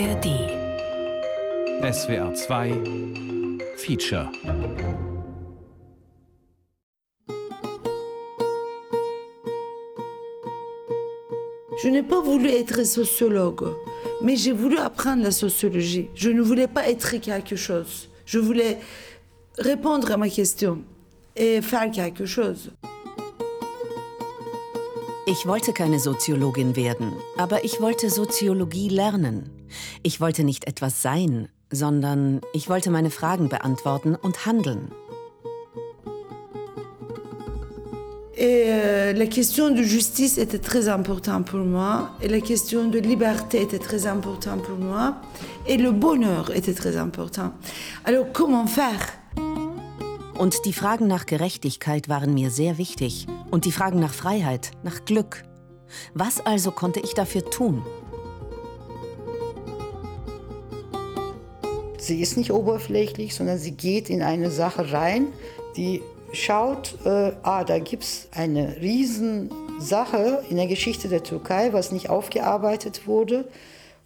ARD. SWR 2 Feature. Je n'ai pas voulu être sociologue, mais j'ai voulu apprendre la sociologie. Je ne voulais pas être quelque chose. Je voulais répondre à ma question et faire quelque chose. Ich wollte keine Soziologin werden, aber ich wollte Soziologie lernen. Ich wollte nicht etwas sein, sondern ich wollte meine Fragen beantworten und handeln. Et euh, la question de justice était très importante pour moi, et la question de liberté était très importante pour moi, et le bonheur était très important. Alors comment faire Und die Fragen nach Gerechtigkeit waren mir sehr wichtig. Und die Fragen nach Freiheit, nach Glück. Was also konnte ich dafür tun? Sie ist nicht oberflächlich, sondern sie geht in eine Sache rein, die schaut, äh, ah, da gibt es eine Riesensache in der Geschichte der Türkei, was nicht aufgearbeitet wurde.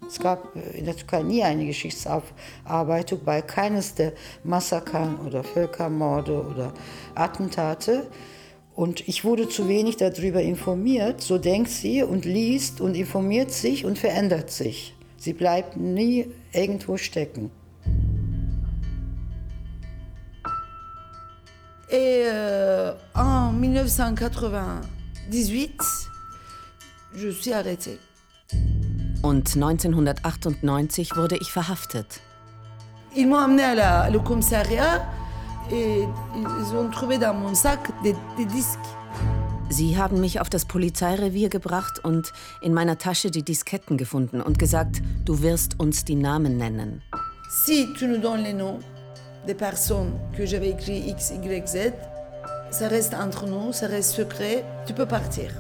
Es gab äh, in der Türkei nie eine Geschichtsaufarbeitung bei keines der Massakern oder Völkermorde oder Attentate. Und ich wurde zu wenig darüber informiert. So denkt sie und liest und informiert sich und verändert sich. Sie bleibt nie irgendwo stecken. Et euh, en 1998, je suis arrêtée. Und 1998 wurde ich verhaftet. Ils m'ont amené à la- le commissariat et ils ont trouvé dans mon sac des, des disques. Sie haben mich auf das Polizeirevier gebracht und in meiner Tasche die Disketten gefunden und gesagt, du wirst uns die Namen nennen. Si tu nous donnes les noms des personnes que j'avais écrit X, Y, Z, ça reste entre nous, ça reste secret, tu peux partir.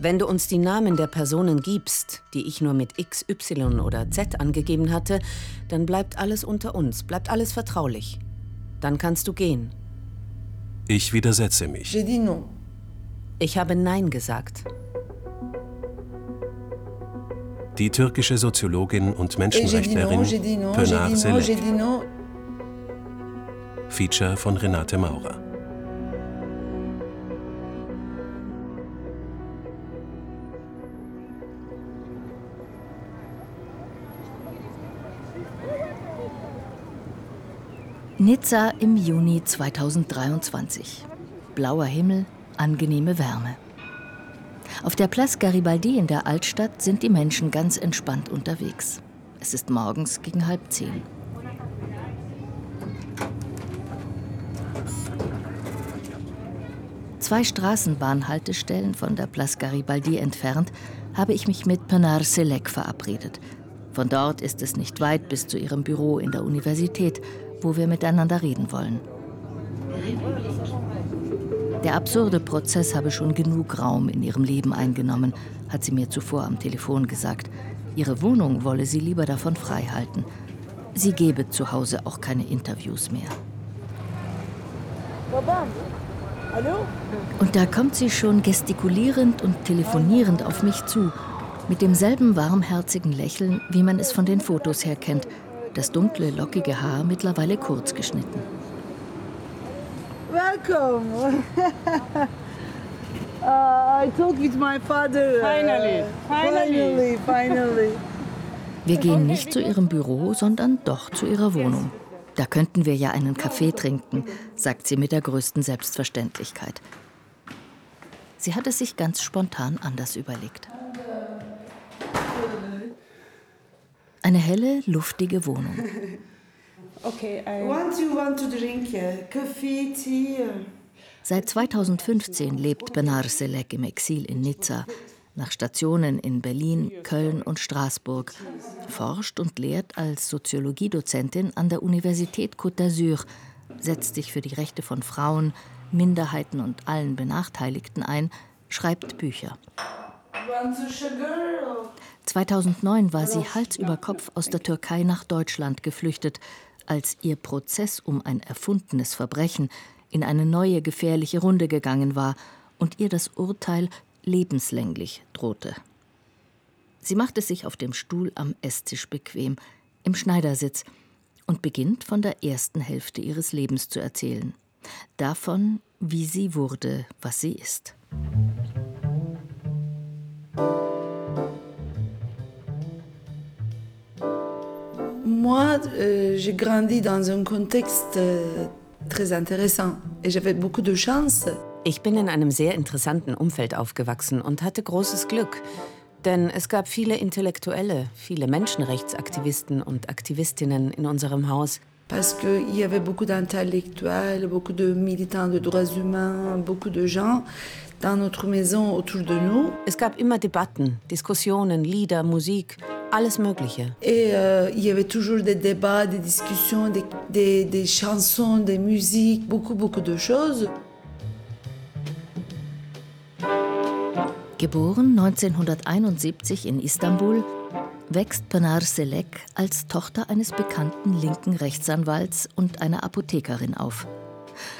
Wenn du uns die Namen der Personen gibst, die ich nur mit X, Y oder Z angegeben hatte, dann bleibt alles unter uns, bleibt alles vertraulich. Dann kannst du gehen. Ich widersetze mich. J'ai dit non. Ich habe Nein gesagt. Die türkische Soziologin und Menschenrechtlerin j'ai Selek. Feature von Renate Maurer. Nizza im Juni 2023. Blauer Himmel, angenehme Wärme. Auf der Place Garibaldi in der Altstadt sind die Menschen ganz entspannt unterwegs. Es ist morgens gegen halb zehn. Zwei Straßenbahnhaltestellen von der Place Garibaldi entfernt habe ich mich mit Penar Selek verabredet. Von dort ist es nicht weit bis zu ihrem Büro in der Universität, wo wir miteinander reden wollen. Der absurde Prozess habe schon genug Raum in ihrem Leben eingenommen, hat sie mir zuvor am Telefon gesagt. Ihre Wohnung wolle sie lieber davon frei halten. Sie gebe zu Hause auch keine Interviews mehr. Und da kommt sie schon gestikulierend und telefonierend auf mich zu, mit demselben warmherzigen Lächeln, wie man es von den Fotos her kennt, das dunkle, lockige Haar mittlerweile kurz geschnitten. Welcome. uh, I talked with my father. Finally, finally. finally, finally. Wir gehen nicht zu ihrem Büro, sondern doch zu ihrer Wohnung. Da könnten wir ja einen Kaffee trinken, sagt sie mit der größten Selbstverständlichkeit. Sie hat es sich ganz spontan anders überlegt. Eine helle, luftige Wohnung. Okay, I, What do you want to drink? Uh, Coffee, tea? uh? Seit 2015 lebt Benar Selek im Exil in Nizza, nach Stationen in Berlin, Köln und Straßburg, forscht und lehrt als Soziologiedozentin an der Universität Côte d'Azur, setzt sich für die Rechte von Frauen, Minderheiten und allen Benachteiligten ein, schreibt Bücher. Want to sugar? or- 2009 war sie Hals über Kopf aus der Türkei nach Deutschland geflüchtet, als ihr Prozess um ein erfundenes Verbrechen in eine neue gefährliche Runde gegangen war und ihr das Urteil lebenslänglich drohte. Sie macht es sich auf dem Stuhl am Esstisch bequem, im Schneidersitz, und beginnt von der ersten Hälfte ihres Lebens zu erzählen. Davon, wie sie wurde, was sie ist. Moi, euh, j'ai grandi dans un contexte euh, très intéressant et j'avais beaucoup de chance. Ich bin in einem sehr interessanten Umfeld aufgewachsen und hatte großes Glück. Denn es gab viele Intellektuelle, viele Menschenrechtsaktivisten und Aktivistinnen in unserem Haus. Parce qu'il y avait beaucoup d'intellectuels, beaucoup de militants de droits humains, beaucoup de gens dans notre maison autour de nous. Es gab immer Debatten, Diskussionen, Lieder, Musik, alles Mögliche. Et euh, il y avait toujours des débats, des discussions, des, des, des chansons, des musiques, beaucoup, beaucoup de choses. Geboren 1971 in Istanbul, wächst Pınar Selek als Tochter eines bekannten linken Rechtsanwalts und einer Apothekerin auf.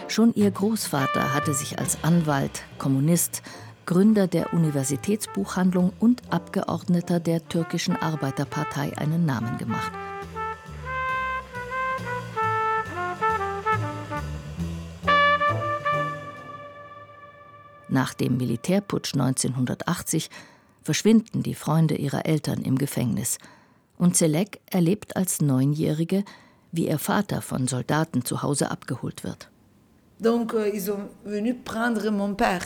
Schon ihr Großvater hatte sich als Anwalt, Kommunist, Gründer der Universitätsbuchhandlung und Abgeordneter der türkischen Arbeiterpartei einen Namen gemacht. Nach dem Militärputsch 1980 verschwinden die Freunde ihrer Eltern im Gefängnis. Und Selek erlebt als Neunjährige, wie ihr Vater von Soldaten zu Hause abgeholt wird. Donc euh, ils sont venus prendre mon père.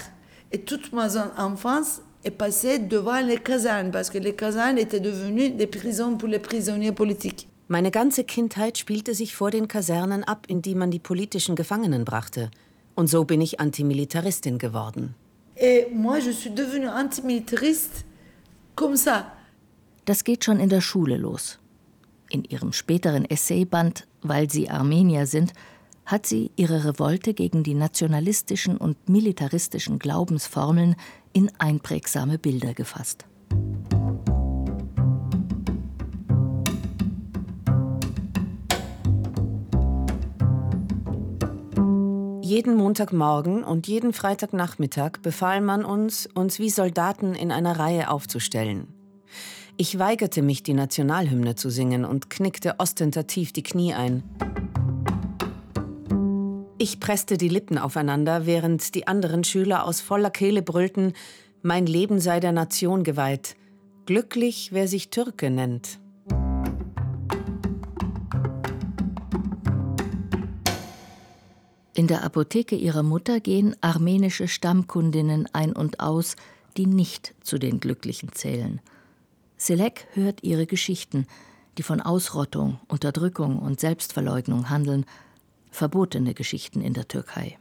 Et toute ma enfance est passée devant les casernes, parce que les casernes étaient devenues des prisons pour les prisonniers politiques. Meine ganze Kindheit spielte sich vor den Kasernen ab, in die man die politischen Gefangenen brachte. Und so bin ich Antimilitaristin geworden. Das geht schon in der Schule los. In ihrem späteren Essayband Weil sie Armenier sind, hat sie ihre Revolte gegen die nationalistischen und militaristischen Glaubensformeln in einprägsame Bilder gefasst. Jeden Montagmorgen und jeden Freitagnachmittag befahl man uns, uns wie Soldaten in einer Reihe aufzustellen. Ich weigerte mich, die Nationalhymne zu singen und knickte ostentativ die Knie ein. Ich presste die Lippen aufeinander, während die anderen Schüler aus voller Kehle brüllten, mein Leben sei der Nation geweiht. Glücklich, wer sich Türke nennt. In der Apotheke ihrer Mutter gehen armenische Stammkundinnen ein und aus, die nicht zu den Glücklichen zählen. Selek hört ihre Geschichten, die von Ausrottung, Unterdrückung und Selbstverleugnung handeln, verbotene Geschichten in der Türkei.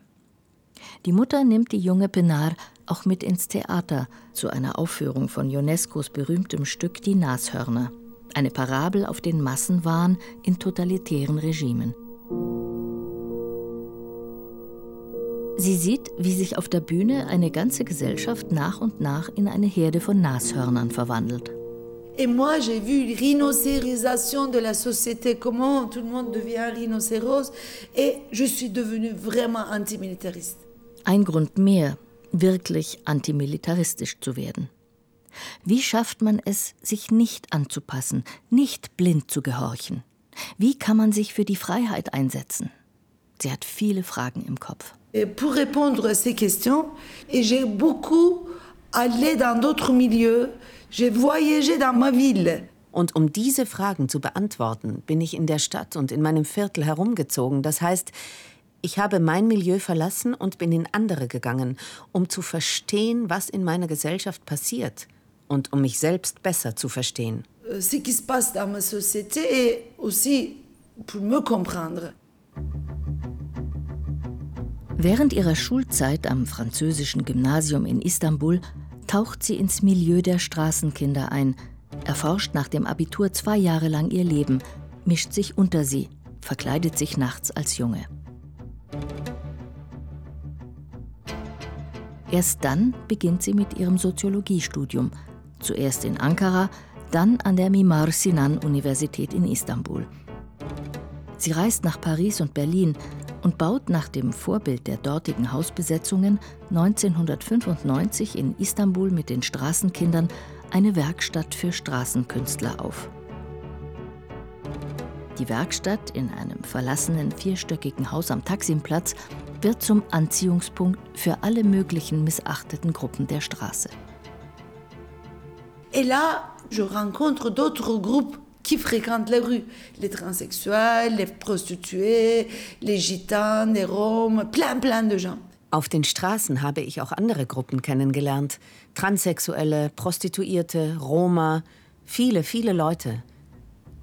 Die Mutter nimmt die junge Penar auch mit ins Theater zu einer Aufführung von UNESCOs berühmtem Stück Die Nashörner, eine Parabel auf den Massenwahn in totalitären Regimen. Sie sieht, wie sich auf der Bühne eine ganze Gesellschaft nach und nach in eine Herde von Nashörnern verwandelt. Et moi, j'ai vu rhinocérisation de la société, comment tout le monde devient rhinocéros, et je suis devenue vraiment antimilitariste. Ein Grund mehr, wirklich antimilitaristisch zu werden. Wie schafft man es, sich nicht anzupassen, nicht blind zu gehorchen? Wie kann man sich für die Freiheit einsetzen? Sie hat viele Fragen im Kopf. Et pour répondre à ces questions, et j'ai beaucoup allé dans d'autres milieux, j'ai voyagé dans ma ville. Und um diese Fragen zu beantworten, bin ich in der Stadt und in meinem Viertel herumgezogen. Das heißt, ich habe mein Milieu verlassen und bin in andere gegangen, um zu verstehen, was in meiner Gesellschaft passiert und um mich selbst besser zu verstehen. Euh, Ce qui se passe dans ma société et aussi pour me comprendre. Während ihrer Schulzeit am französischen Gymnasium in Istanbul taucht sie ins Milieu der Straßenkinder ein, erforscht nach dem Abitur zwei Jahre lang ihr Leben, mischt sich unter sie, verkleidet sich nachts als Junge. Erst dann beginnt sie mit ihrem Soziologiestudium, zuerst in Ankara, dann an der Mimar Sinan Universität in Istanbul. Sie reist nach Paris und Berlin und baut nach dem Vorbild der dortigen Hausbesetzungen 1995 in Istanbul mit den Straßenkindern eine Werkstatt für Straßenkünstler auf. Die Werkstatt in einem verlassenen vierstöckigen Haus am Taksimplatz wird zum Anziehungspunkt für alle möglichen missachteten Gruppen der Straße. Et là, je rencontre d'autres groupes qui fréquentent les rues. Les transsexuels, les prostituées, les gitanes, les roms, plein, plein de gens. Auf den Straßen habe ich auch andere Gruppen kennengelernt. Transsexuelle, Prostituierte, Roma, viele, viele Leute.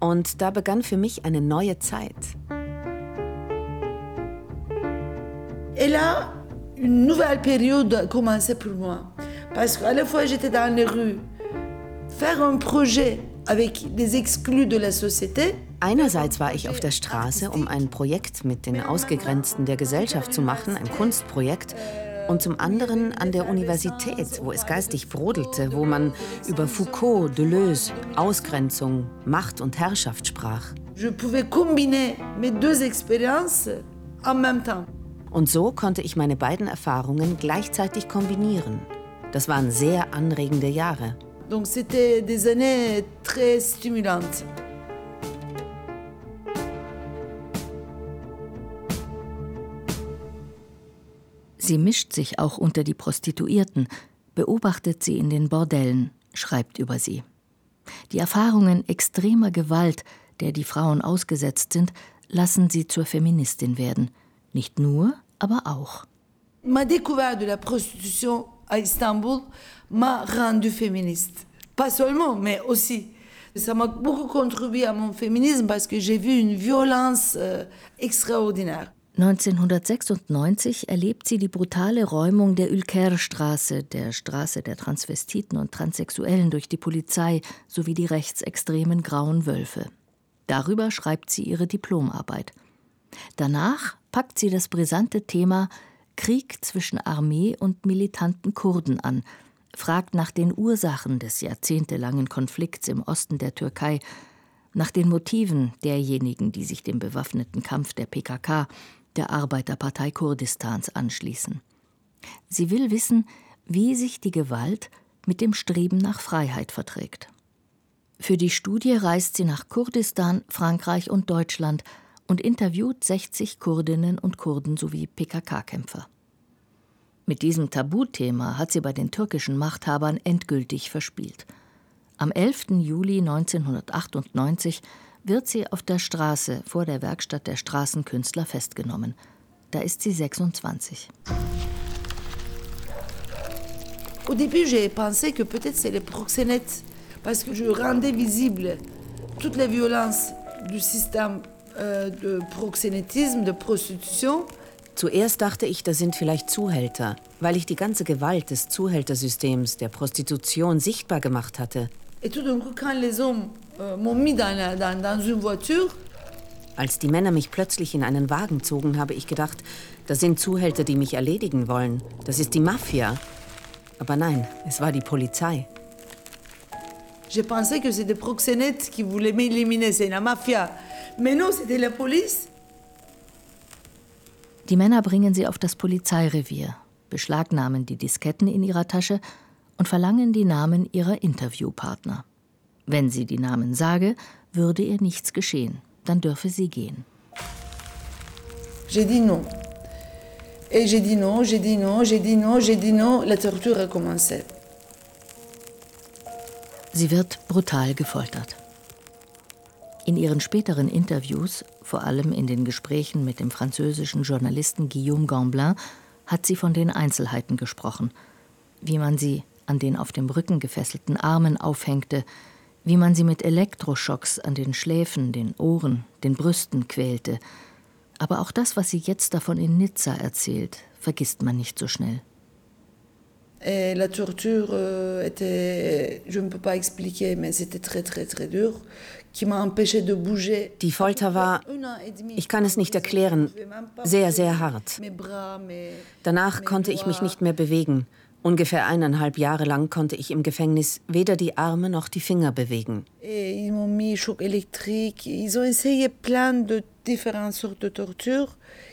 Und da begann für mich eine neue Zeit. Et là, une nouvelle période a commencé pour moi. Parce qu'à la fois, j'étais dans les rues. Faire un projet Einerseits war ich auf der Straße, um ein Projekt mit den Ausgegrenzten der Gesellschaft zu machen, ein Kunstprojekt. Und zum anderen an der Universität, wo es geistig brodelte, wo man über Foucault, Deleuze, Ausgrenzung, Macht und Herrschaft sprach. Und so konnte ich meine beiden Erfahrungen gleichzeitig kombinieren. Das waren sehr anregende Jahre. Donc c'était des années très stimulantes. Sie mischt sich auch unter die Prostituierten, beobachtet sie in den Bordellen, schreibt über sie. Die Erfahrungen extremer Gewalt, der die Frauen ausgesetzt sind, lassen sie zur Feministin werden. Nicht nur, aber auch. Ma découverte de la prostitution à Istanbul m'a rendue féministe. Pas seulement, mais aussi. Ça m'a beaucoup contribué à mon féminisme parce que j'ai vu une violence euh, extraordinaire. 1996 erlebt sie die brutale Räumung der Ülker-Straße, der Straße der Transvestiten und Transsexuellen durch die Polizei sowie die rechtsextremen Grauen Wölfe. Darüber schreibt sie ihre Diplomarbeit. Danach packt sie das brisante Thema Krieg zwischen Armee und militanten Kurden an, fragt nach den Ursachen des jahrzehntelangen Konflikts im Osten der Türkei, nach den Motiven derjenigen, die sich dem bewaffneten Kampf der PKK, der Arbeiterpartei Kurdistans, anschließen. Sie will wissen, wie sich die Gewalt mit dem Streben nach Freiheit verträgt. Für die Studie reist sie nach Kurdistan, Frankreich und Deutschland und interviewt 60 Kurdinnen und Kurden sowie PKK-Kämpfer. Mit diesem Tabuthema hat sie bei den türkischen Machthabern endgültig verspielt. Am 11. Juli 1998 wird sie auf der Straße vor der Werkstatt der Straßenkünstler festgenommen. Da ist sie 26. Au début, j'ai pensé que peut-être c'est les proxénètes, parce que je rendais visible toutes les violences du système euh, de proxénétisme, de prostitution. Zuerst dachte ich, das sind vielleicht Zuhälter, weil ich die ganze Gewalt des Zuhältersystems, der Prostitution sichtbar gemacht hatte. Euh, Als die Männer mich plötzlich in einen Wagen zogen, habe ich gedacht, das sind Zuhälter, die mich erledigen wollen. Das ist die Mafia. Aber nein, es war die Polizei. j'ai pensé que c'était des proxénètes qui voulaient m'éliminer, c'est la mafia. Mais non, c'était la police. Die Männer bringen sie auf das Polizeirevier, beschlagnahmen die Disketten in ihrer Tasche und verlangen die Namen ihrer Interviewpartner. Wenn sie die Namen sage, würde ihr nichts geschehen, dann dürfe sie gehen. J'ai dit non. Et j'ai dit non, j'ai dit non, j'ai dit non, j'ai dit non. La torture a commencé. Sie wird brutal gefoltert. In ihren späteren Interviews, vor allem in den Gesprächen mit dem französischen Journalisten Guillaume Gamblin, hat sie von den Einzelheiten gesprochen, wie man sie an den auf dem Rücken gefesselten Armen aufhängte, wie man sie mit Elektroschocks an den Schläfen, den Ohren, den Brüsten quälte. Aber auch das, was sie jetzt davon in Nizza erzählt, vergisst man nicht so schnell. Et la torture euh, était, je ne peux pas expliquer, mais c'était très très très dur, Die Folter war, ich kann es nicht erklären, sehr, sehr hart. Danach konnte ich mich nicht mehr bewegen. Ungefähr eineinhalb Jahre lang konnte ich im Gefängnis weder die Arme noch die Finger bewegen.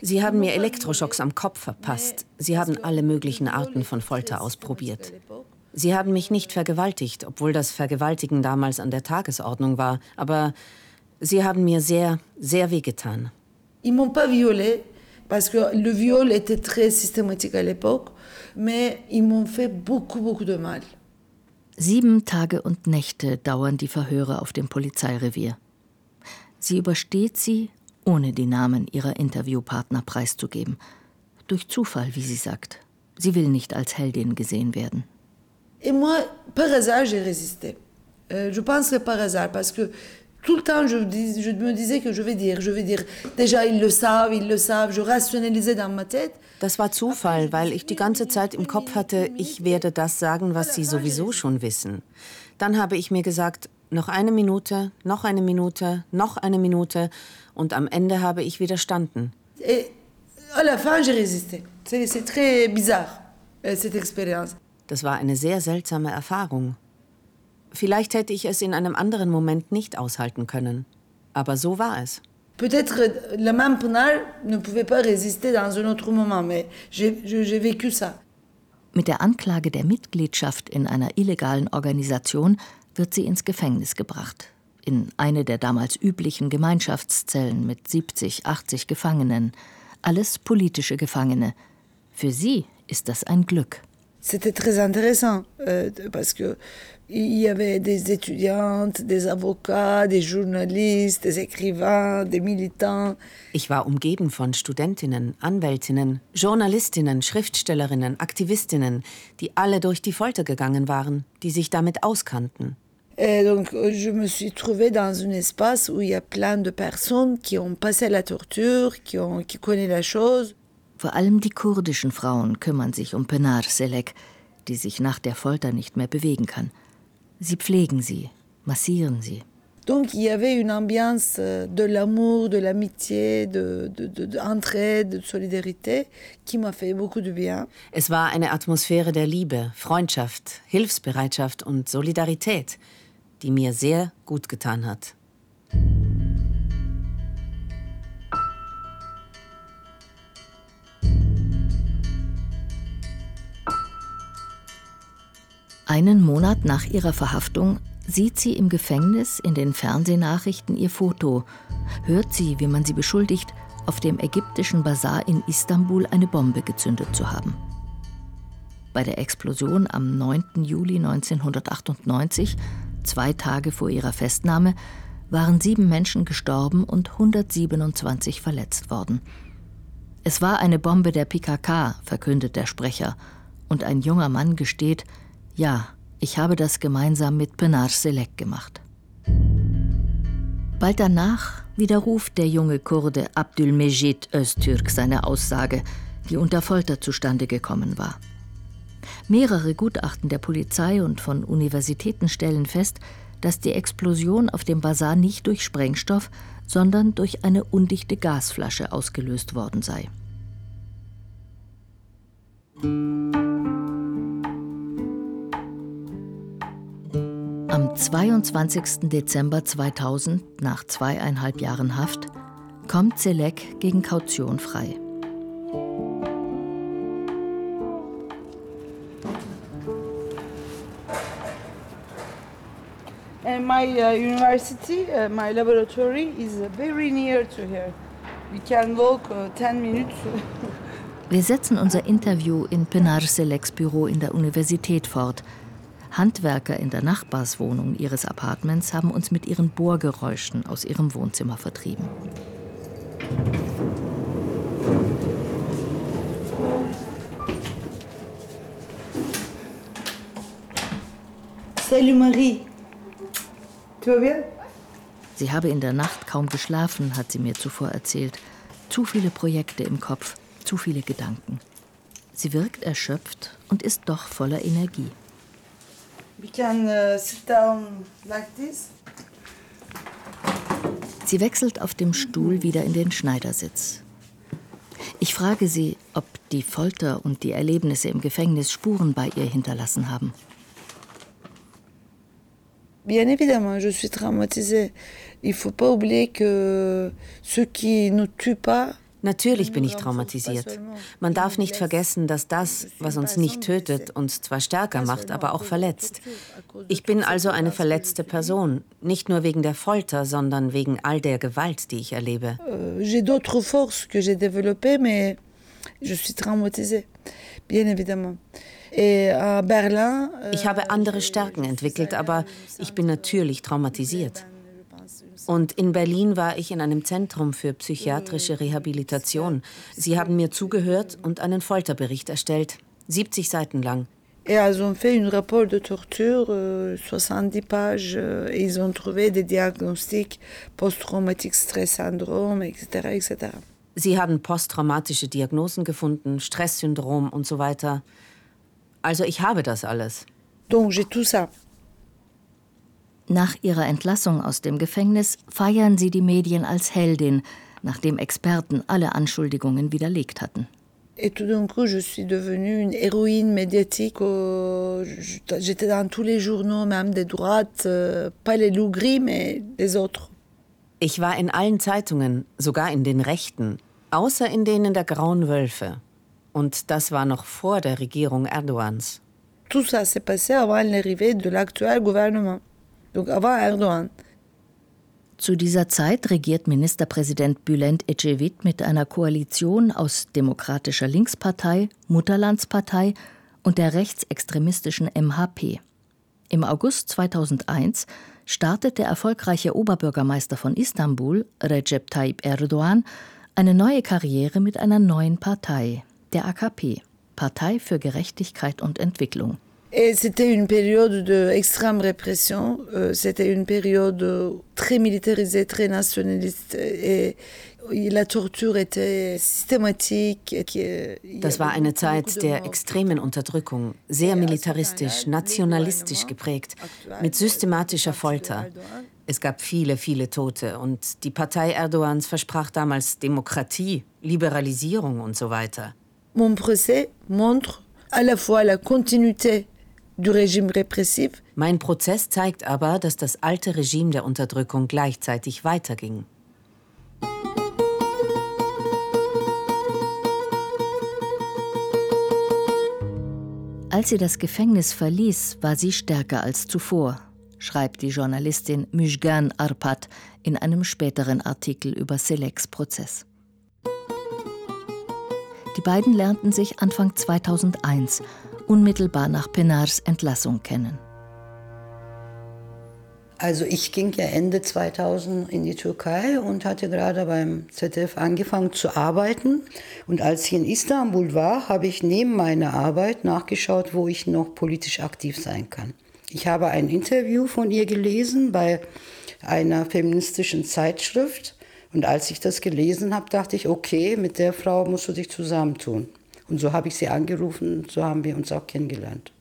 Sie haben mir Elektroschocks am Kopf verpasst. Sie haben alle möglichen Arten von Folter ausprobiert. Sie haben mich nicht vergewaltigt, obwohl das Vergewaltigen damals an der Tagesordnung war, aber Sie haben mir sehr, sehr wehgetan. Ils m'ont pas violée parce que le viol était très systématique à l'époque, mais ils m'ont fait beaucoup, beaucoup de mal. Sieben Tage und Nächte dauern die Verhöre auf dem Polizeirevier. Sie übersteht sie, ohne die Namen ihrer Interviewpartner preiszugeben. Durch Zufall, wie sie sagt. Sie will nicht als Heldin gesehen werden. Et moi, par hasard, j'ai résisté. Euh, je pense que par hasard, parce que tout le temps, je, dis, je me disais que je vais dire, je vais dire. Déjà, ils le savent, ils le savent. Je rationalisais dans ma tête. Das war Zufall, weil ich die ganze Zeit im Kopf hatte, ich werde das sagen, was Sie sowieso schon wissen. Dann habe ich mir gesagt, noch eine Minute, noch eine Minute, noch eine Minute und am Ende habe ich widerstanden. Et à la fin, j'ai résisté. C'est très bizarre, euh, cette expérience. Das war eine sehr seltsame Erfahrung. Vielleicht hätte ich es in einem anderen Moment nicht aushalten können. Aber so war es. Peut-être le même Penal ne pouvait pas résister dans un autre moment, mais j'ai vécu ça. Mit der Anklage der Mitgliedschaft in einer illegalen Organisation wird sie ins Gefängnis gebracht. In eine der damals üblichen Gemeinschaftszellen mit 70, 80 Gefangenen. Alles politische Gefangene. Für sie ist das ein Glück. C'était très intéressant euh, parce que il y avait des étudiantes, des avocats, des journalistes, des écrivains, des militants. Ich war umgeben von Studentinnen, Anwältinnen, Journalistinnen, Schriftstellerinnen, Aktivistinnen, die alle durch die Folter gegangen waren, die sich damit auskannten. Et donc, je me suis trouvée dans un espace où il y a plein de personnes qui ont passé la torture, qui, ont, qui connaissent la chose. Vor allem die kurdischen Frauen kümmern sich um Penar Selek, die sich nach der Folter nicht mehr bewegen kann. Sie pflegen sie, massieren sie. Donc, il y avait une ambiance euh, de l'amour, de l'amitié, de, de, de, de entraide, de solidarité qui m'a fait beaucoup de bien. Es war eine Atmosphäre der Liebe, Freundschaft, Hilfsbereitschaft und Solidarität, die mir sehr gut getan hat. Einen Monat nach ihrer Verhaftung sieht sie im Gefängnis in den Fernsehnachrichten ihr Foto, hört sie, wie man sie beschuldigt, auf dem ägyptischen Bazar in Istanbul eine Bombe gezündet zu haben. Bei der Explosion am 9. Juli 1998, zwei Tage vor ihrer Festnahme, waren sieben Menschen gestorben und 127 verletzt worden. Es war eine Bombe der PKK, verkündet der Sprecher, und ein junger Mann gesteht, ja, ich habe das gemeinsam mit Penar Selek gemacht. Bald danach widerruft der junge Kurde Abdülmecid Öztürk seine Aussage, die unter Folter zustande gekommen war. Mehrere Gutachten der Polizei und von Universitäten stellen fest, dass die Explosion auf dem Basar nicht durch Sprengstoff, sondern durch eine undichte Gasflasche ausgelöst worden sei. 22. Dezember 2000, nach zweieinhalb Jahren Haft, kommt Selek gegen Kaution frei. And my uh, university, uh, my laboratory is uh, very near to here. We can walk uh, 10 minutes. Wir setzen unser Interview in Penar Seleks Büro in der Universität fort. Handwerker in der Nachbarswohnung ihres Apartments haben uns mit ihren Bohrgeräuschen aus ihrem Wohnzimmer vertrieben. Salut Marie. Tu vas bien Sie habe in der Nacht kaum geschlafen, hat sie mir zuvor erzählt. Zu viele Projekte im Kopf, zu viele Gedanken. Sie wirkt erschöpft und ist doch voller Energie. We can uh, sit down like this. Sie wechselt auf dem Stuhl wieder in den Schneidersitz. Ich frage sie, ob die Folter und die Erlebnisse im Gefängnis Spuren bei ihr hinterlassen haben. Bien évidemment, je suis traumatisée. Il faut pas oublier que ce qui ne tue pas Natürlich bin ich traumatisiert. Man darf nicht vergessen, dass das, was uns nicht tötet, uns zwar stärker macht, aber auch verletzt. Ich bin also eine verletzte Person, nicht nur wegen der Folter, sondern wegen all der Gewalt, die ich erlebe. Euh, j'ai d'autres forces que j'ai développées, mais je suis traumatisée, bien évidemment. Euh, ich habe andere Stärken entwickelt, aber ich bin natürlich traumatisiert. Und in Berlin war ich in einem Zentrum für psychiatrische Rehabilitation. Sie haben mir zugehört und einen Folterbericht erstellt, 70 Seiten lang. Et ils ont fait un rapport de torture, euh, 70 pages, euh, et ils ont trouvé des diagnostics post-traumatique stress syndrome, etc., etc. Sie haben posttraumatische Diagnosen gefunden, Stresssyndrom und so weiter. Also ich habe das alles. Donc j'ai tout ça. Nach ihrer Entlassung aus dem Gefängnis feiern sie die Medien als Heldin, nachdem Experten alle Anschuldigungen widerlegt hatten. Et tout d'un coup, je suis devenue une héroïne médiatique. J'étais dans tous les journaux, même des droites, euh, pas les loups gris, mais les autres. Ich war in allen Zeitungen, sogar in den Rechten, außer in denen der Grauen Wölfe. Und das war noch vor der Regierung Erdogans. Tout ça s'est passé avant l'arrivée de l'actuel gouvernement. Zu dieser Zeit regiert Ministerpräsident Bülent Ecevit mit einer Koalition aus Demokratischer Linkspartei, Mutterlandspartei und der rechtsextremistischen MHP. Im August 2001 startet der erfolgreiche Oberbürgermeister von Istanbul, Recep Tayyip Erdogan, eine neue Karriere mit einer neuen Partei, der AKP, Partei für Gerechtigkeit und Entwicklung. Et c'était une période d'extrême répression, euh, c'était une période très militarisée, très nationaliste et la torture était systématique. Das war eine Zeit der extremen Unterdrückung, sehr militaristisch, nationalistisch geprägt, mit systematischer Folter. Es gab viele, viele Tote und die Partei Erdogans versprach damals Demokratie, Liberalisierung und so weiter. Mon procès montre à la fois la continuité. Mein Prozess zeigt aber, dass das alte Regime der Unterdrückung gleichzeitig weiterging. Als sie das Gefängnis verließ, war sie stärker als zuvor, schreibt die Journalistin Müjgan Arpat in einem späteren Artikel über Seleks Prozess. Die beiden lernten sich Anfang 2001 unmittelbar nach Penars Entlassung kennen. Also ich ging ja Ende 2000 in die Türkei und hatte gerade beim ZDF angefangen zu arbeiten. Und als ich in Istanbul war, habe ich neben meiner Arbeit nachgeschaut, wo ich noch politisch aktiv sein kann. Ich habe ein Interview von ihr gelesen bei einer feministischen Zeitschrift. Und als ich das gelesen habe, dachte ich, okay, mit der Frau musst du dich zusammentun. Und so habe ich sie angerufen so haben wir uns auch kennengelernt.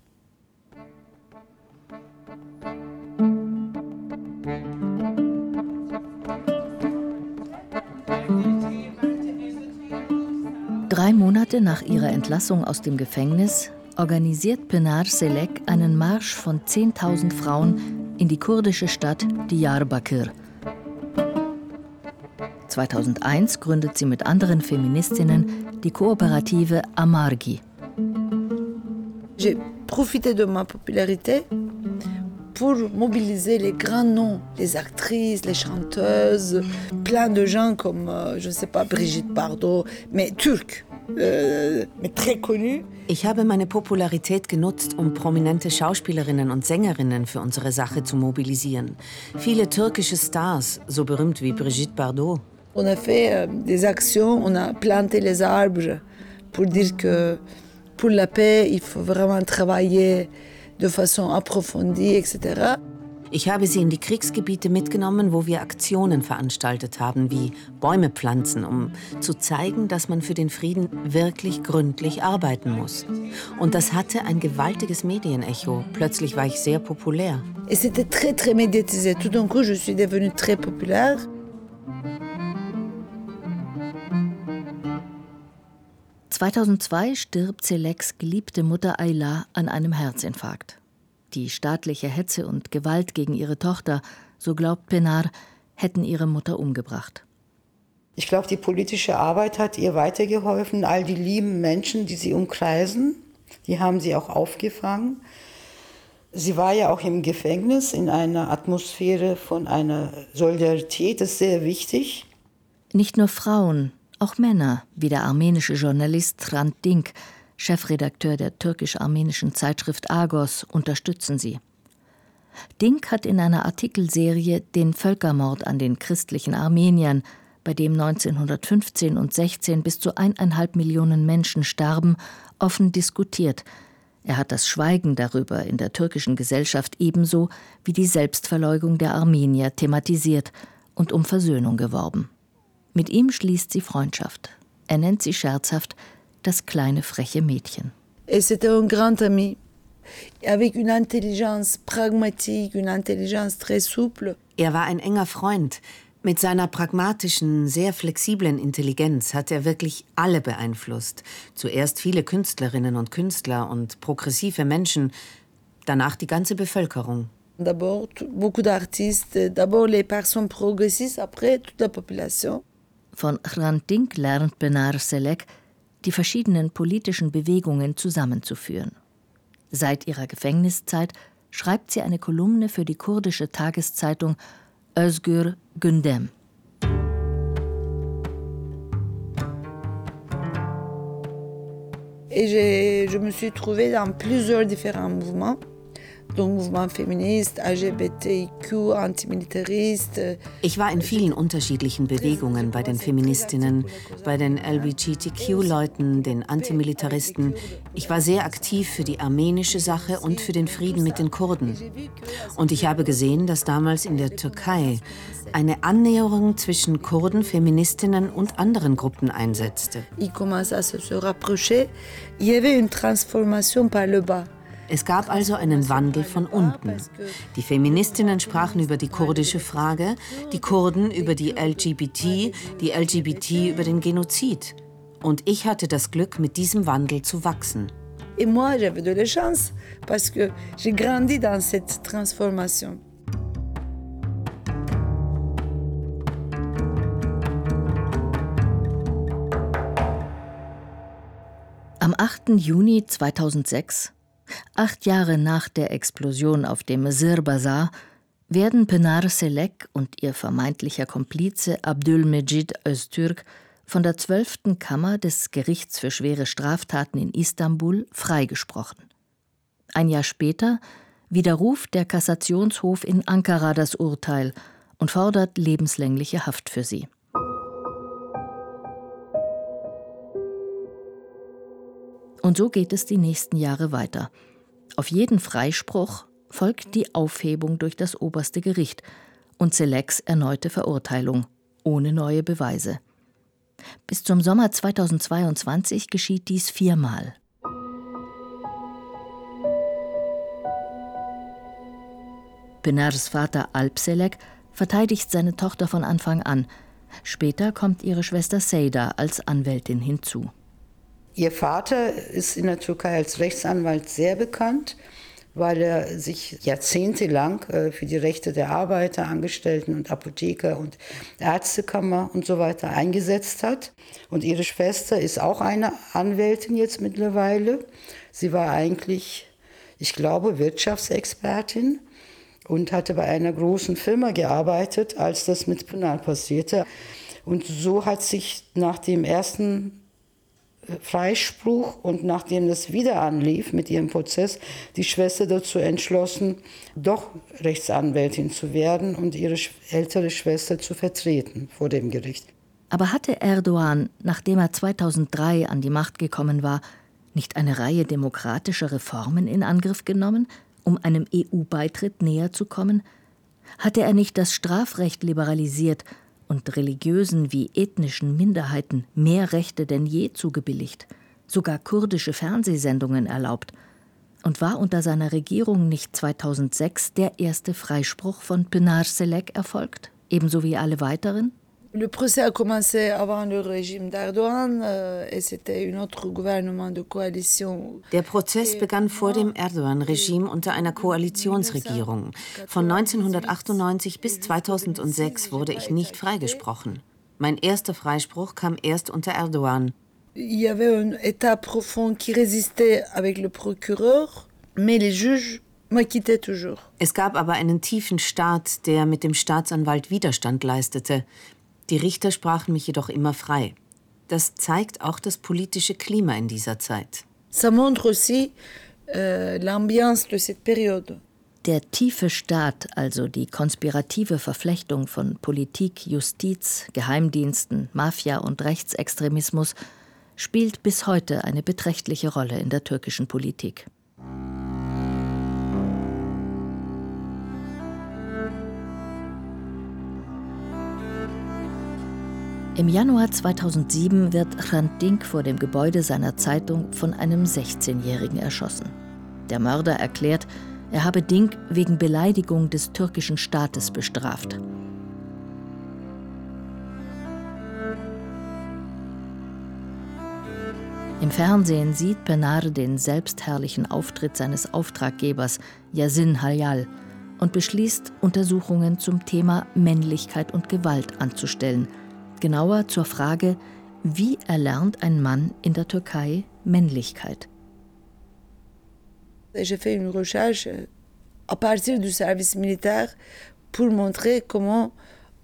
Drei Monate nach ihrer Entlassung aus dem Gefängnis organisiert Penar Selek einen Marsch von 10.000 Frauen in die kurdische Stadt Diyarbakir. 2001 gründet sie mit anderen Feministinnen die Kooperative Amargi. J'ai profité de ma popularité pour mobiliser les grands noms, les actrices, les chanteuses, plein de gens comme, je ne sais pas, Brigitte Bardot, mais turcs, mais très connus. Ich habe meine Popularität genutzt, um prominente Schauspielerinnen und Sängerinnen für unsere Sache zu mobilisieren. Viele türkische Stars, so berühmt wie Brigitte Bardot. On a fait euh, des actions, on a planté les arbres pour dire que pour la paix, il faut vraiment travailler de façon approfondie, etc. Ich habe sie in die Kriegsgebiete mitgenommen, wo wir Aktionen veranstaltet haben, wie Bäume pflanzen, um zu zeigen, dass man für den Frieden wirklich gründlich arbeiten muss. Und das hatte ein gewaltiges Medienecho. Plötzlich war ich sehr populär. Et c'était très très médiatisé. Tout d'un coup, je suis devenue très populaire. 2002 stirbt Seleks geliebte Mutter Ayla an einem Herzinfarkt. Die staatliche Hetze und Gewalt gegen ihre Tochter, so glaubt Penar, hätten ihre Mutter umgebracht. Ich glaube, die politische Arbeit hat ihr weitergeholfen. All die lieben Menschen, die sie umkreisen, die haben sie auch aufgefangen. Sie war ja auch im Gefängnis in einer Atmosphäre von einer Solidarität, das ist sehr wichtig. Nicht nur Frauen, auch Männer, wie der armenische Journalist Hrant Dink, Chefredakteur der türkisch-armenischen Zeitschrift Argos, unterstützen sie. Dink hat in einer Artikelserie den Völkermord an den christlichen Armeniern, bei dem 1915 und 16 bis zu eineinhalb Millionen Menschen starben, offen diskutiert. Er hat das Schweigen darüber in der türkischen Gesellschaft ebenso wie die Selbstverleugung der Armenier thematisiert und um Versöhnung geworben. Mit ihm schließt sie Freundschaft. Er nennt sie scherzhaft das kleine freche Mädchen. Et c'était un grand ami, avec une intelligence pragmatique, une intelligence très souple. Er war ein enger Freund. Mit seiner pragmatischen, sehr flexiblen Intelligenz hat er wirklich alle beeinflusst. Zuerst viele Künstlerinnen und Künstler und progressive Menschen, danach die ganze Bevölkerung. D'abord, beaucoup d'artistes, d'abord les personnes progressistes, après toute la population. Von Hrant lernt Benar Selek, die verschiedenen politischen Bewegungen zusammenzuführen. Seit ihrer Gefängniszeit schreibt sie eine Kolumne für die kurdische Tageszeitung Özgür Gündem. Et je, je me suis trouvée dans plusieurs différents mouvements. Ich war in vielen unterschiedlichen Bewegungen bei den Feministinnen, bei den LGBTQ-Leuten, den Antimilitaristen. Ich war sehr aktiv für die armenische Sache und für den Frieden mit den Kurden. Und ich habe gesehen, dass damals in der Türkei eine Annäherung zwischen Kurden, Feministinnen und anderen Gruppen einsetzte. Il commence à se rapprocher. Il y avait une transformation par le bas. Es gab also einen Wandel von unten. Die Feministinnen sprachen über die kurdische Frage, die Kurden über die LGBT, die LGBT über den Genozid. Und ich hatte das Glück, mit diesem Wandel zu wachsen. Et moi, j'avais de la chance parce que j'ai grandi dans cette transformation. Am 8. Juni 2006 Acht Jahre nach der Explosion auf dem Mesir Bazar werden Penar Selek und ihr vermeintlicher Komplize Abdul Mejid Öztürk von der 12. Kammer des Gerichts für schwere Straftaten in Istanbul freigesprochen. Ein Jahr später widerruft der Kassationshof in Ankara das Urteil und fordert lebenslängliche Haft für sie. Und so geht es die nächsten Jahre weiter. Auf jeden Freispruch folgt die Aufhebung durch das oberste Gericht und Selecks erneute Verurteilung ohne neue Beweise. Bis zum Sommer 2022 geschieht dies viermal. Benars Vater Alp Selek verteidigt seine Tochter von Anfang an. Später kommt ihre Schwester Seyda als Anwältin hinzu. Ihr Vater ist in der Türkei als Rechtsanwalt sehr bekannt, weil er sich jahrzehntelang äh, für die Rechte der Arbeiter, Angestellten und Apotheker und Ärztekammer und so weiter eingesetzt hat. Und ihre Schwester ist auch eine Anwältin jetzt mittlerweile. Sie war eigentlich, ich glaube, Wirtschaftsexpertin und hatte bei einer großen Firma gearbeitet, als das mit Penal passierte. Und so hat sich nach dem ersten Freispruch und nachdem das wieder anlief mit ihrem Prozess, die Schwester dazu entschlossen, doch Rechtsanwältin zu werden und ihre ältere Schwester zu vertreten vor dem Gericht. Aber hatte Erdogan, nachdem er 2003 an die Macht gekommen war, nicht eine Reihe demokratischer Reformen in Angriff genommen, um einem EU-Beitritt näher zu kommen? Hatte er nicht das Strafrecht liberalisiert und religiösen wie ethnischen Minderheiten mehr Rechte denn je zugebilligt, sogar kurdische Fernsehsendungen erlaubt. Und war unter seiner Regierung nicht 2006 der erste Freispruch von Pinar Selek erfolgt, ebenso wie alle weiteren? Le procès a commencé avant le régime d'Erdogan euh, et c'était un autre gouvernement de coalition. Der Prozess begann vor dem Erdogan-Regime unter einer Koalitionsregierung. Von 1998 bis 2006 wurde ich nicht freigesprochen. Mein erster Freispruch kam erst unter Erdogan. Il y avait un état profond qui résistait avec le procureur, mais les juges. Es gab aber einen tiefen Staat, der mit dem Staatsanwalt Widerstand leistete. Die Richter sprachen mich jedoch immer frei. Das zeigt auch das politische Klima in dieser Zeit. Ça montre aussi euh, l'ambiance de cette période. Der tiefe Staat, also die konspirative Verflechtung von Politik, Justiz, Geheimdiensten, Mafia und Rechtsextremismus, spielt bis heute eine beträchtliche Rolle in der türkischen Politik. Im Januar 2007 wird Hrant Dink vor dem Gebäude seiner Zeitung von einem 16-Jährigen erschossen. Der Mörder erklärt, er habe Dink wegen Beleidigung des türkischen Staates bestraft. Im Fernsehen sieht Penar den selbstherrlichen Auftritt seines Auftraggebers Yasin Hayal und beschließt, Untersuchungen zum Thema Männlichkeit und Gewalt anzustellen. Genauer zur Frage, wie erlernt ein Mann in der Türkei Männlichkeit? J'ai fait une recherche à partir du service militaire pour montrer comment